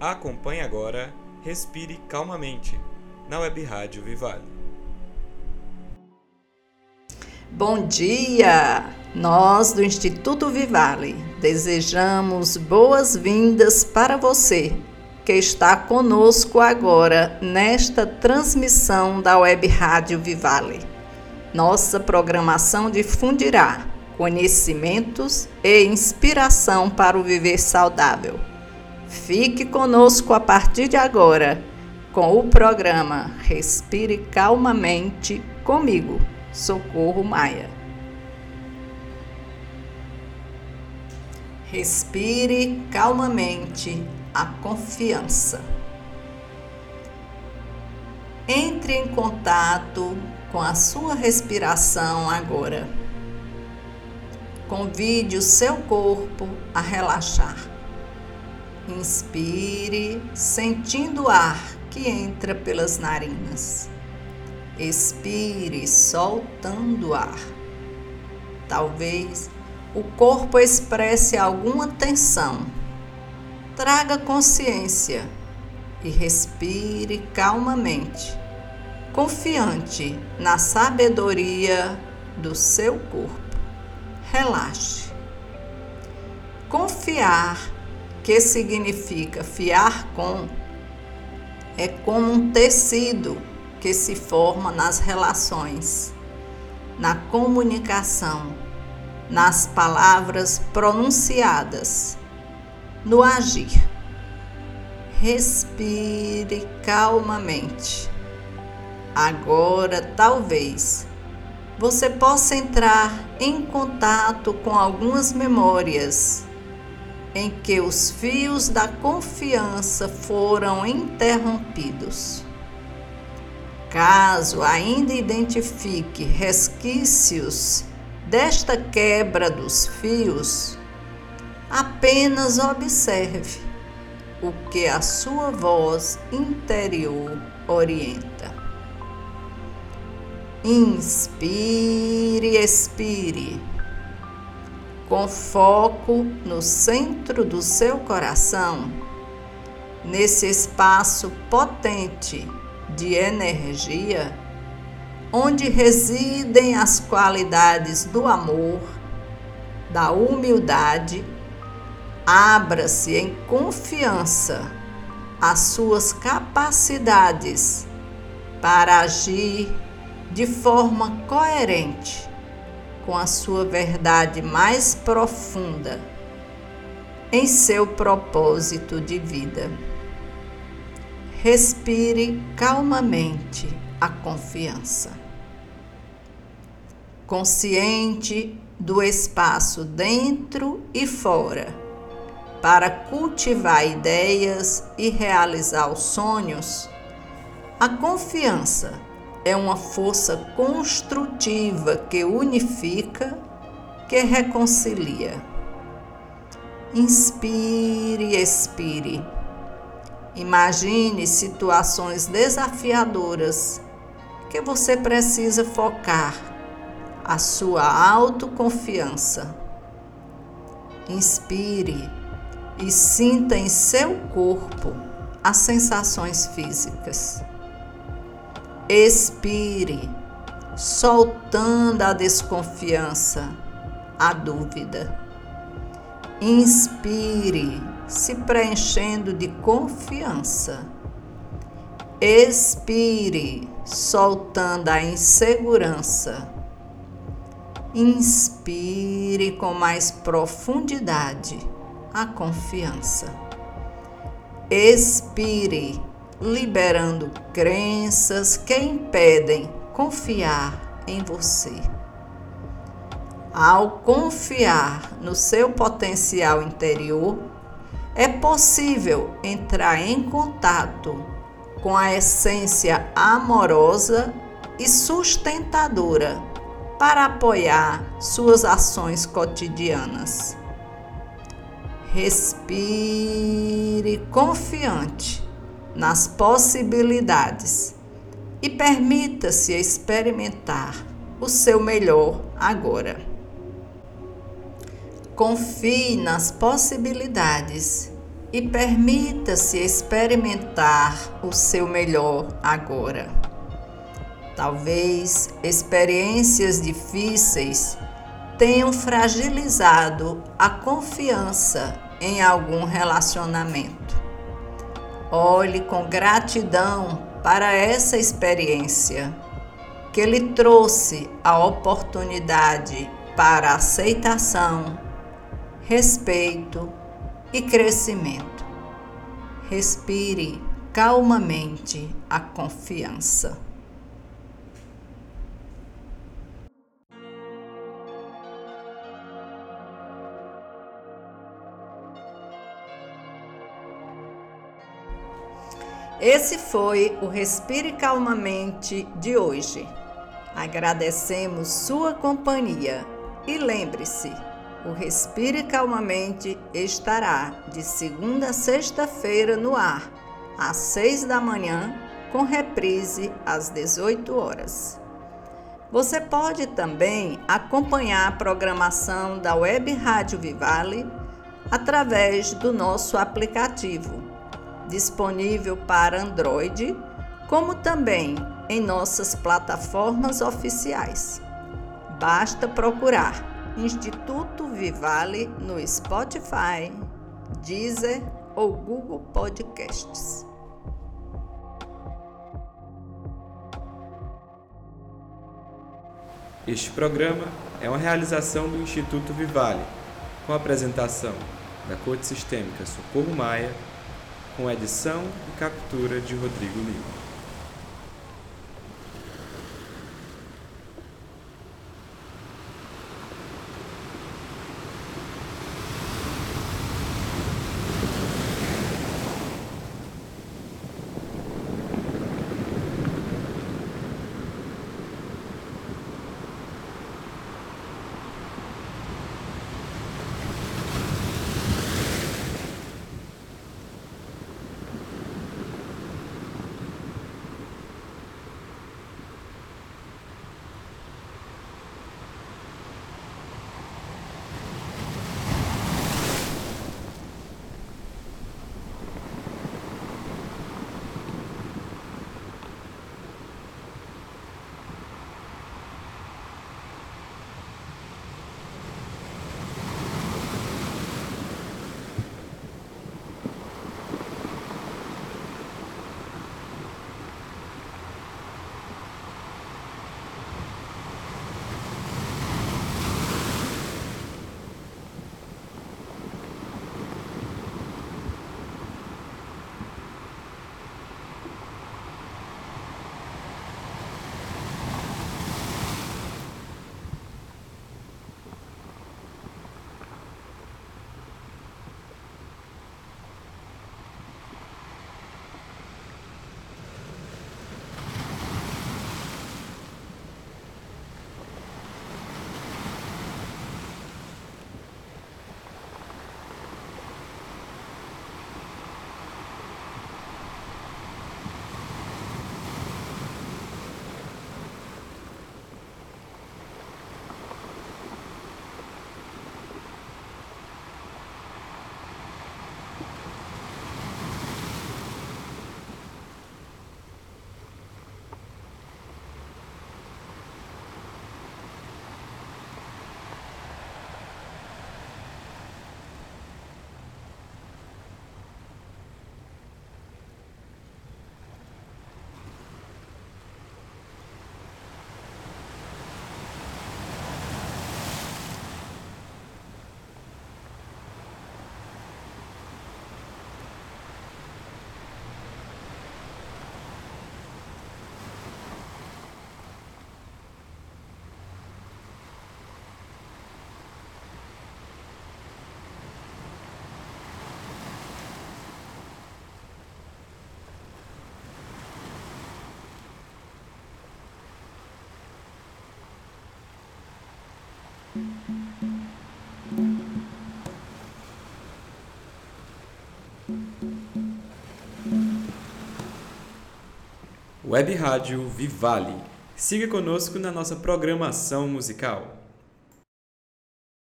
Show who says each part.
Speaker 1: Acompanhe agora Respire Calmamente, na Web Rádio Vivale.
Speaker 2: Bom dia! Nós do Instituto Vivale desejamos boas-vindas para você que está conosco agora nesta transmissão da Web Rádio Vivale. Nossa programação difundirá conhecimentos e inspiração para o viver saudável Fique conosco a partir de agora com o programa Respire Calmamente comigo, Socorro Maia. Respire calmamente a confiança. Entre em contato com a sua respiração agora. Convide o seu corpo a relaxar. Inspire, sentindo o ar que entra pelas narinas. Expire, soltando o ar. Talvez o corpo expresse alguma tensão. Traga consciência e respire calmamente, confiante na sabedoria do seu corpo. Relaxe. Confiar que significa fiar com, é como um tecido que se forma nas relações, na comunicação, nas palavras pronunciadas, no agir. Respire calmamente. Agora, talvez, você possa entrar em contato com algumas memórias em que os fios da confiança foram interrompidos. Caso ainda identifique resquícios desta quebra dos fios, apenas observe o que a sua voz interior orienta. Inspire, expire com foco no centro do seu coração, nesse espaço potente de energia, onde residem as qualidades do amor, da humildade, abra-se em confiança às suas capacidades para agir de forma coerente com a sua verdade mais profunda em seu propósito de vida. Respire calmamente a confiança. Consciente do espaço dentro e fora para cultivar ideias e realizar os sonhos, a confiança é uma força construtiva que unifica, que reconcilia. Inspire, expire. Imagine situações desafiadoras que você precisa focar a sua autoconfiança. Inspire e sinta em seu corpo as sensações físicas. Expire, soltando a desconfiança, a dúvida. Inspire, se preenchendo de confiança. Expire, soltando a insegurança. Inspire com mais profundidade a confiança. Expire, liberando crenças que impedem confiar em você. Ao confiar no seu potencial interior, é possível entrar em contato com a essência amorosa e sustentadora para apoiar suas ações cotidianas. Respire confiante nas possibilidades e permita-se experimentar o seu melhor agora. Confie nas possibilidades e permita-se experimentar o seu melhor agora. Talvez experiências difíceis tenham fragilizado a confiança em algum relacionamento. Olhe com gratidão para essa experiência que lhe trouxe a oportunidade para aceitação, respeito e crescimento. Respire calmamente a confiança. Esse foi o Respire Calmamente de hoje. Agradecemos sua companhia e lembre-se, o Respire Calmamente estará de segunda a sexta-feira no ar, às seis da manhã, com reprise às 18 horas. Você pode também acompanhar a programação da Web Rádio Vivale através do nosso aplicativo disponível para Android, como também em nossas plataformas oficiais. Basta procurar Instituto Vivale no Spotify, Deezer ou Google Podcasts.
Speaker 1: Este programa é uma realização do Instituto Vivale, com a apresentação da Corte Sistêmica Socorro Maia com edição e captura de Rodrigo Lima. Web Rádio Vivale. Siga conosco na nossa programação musical.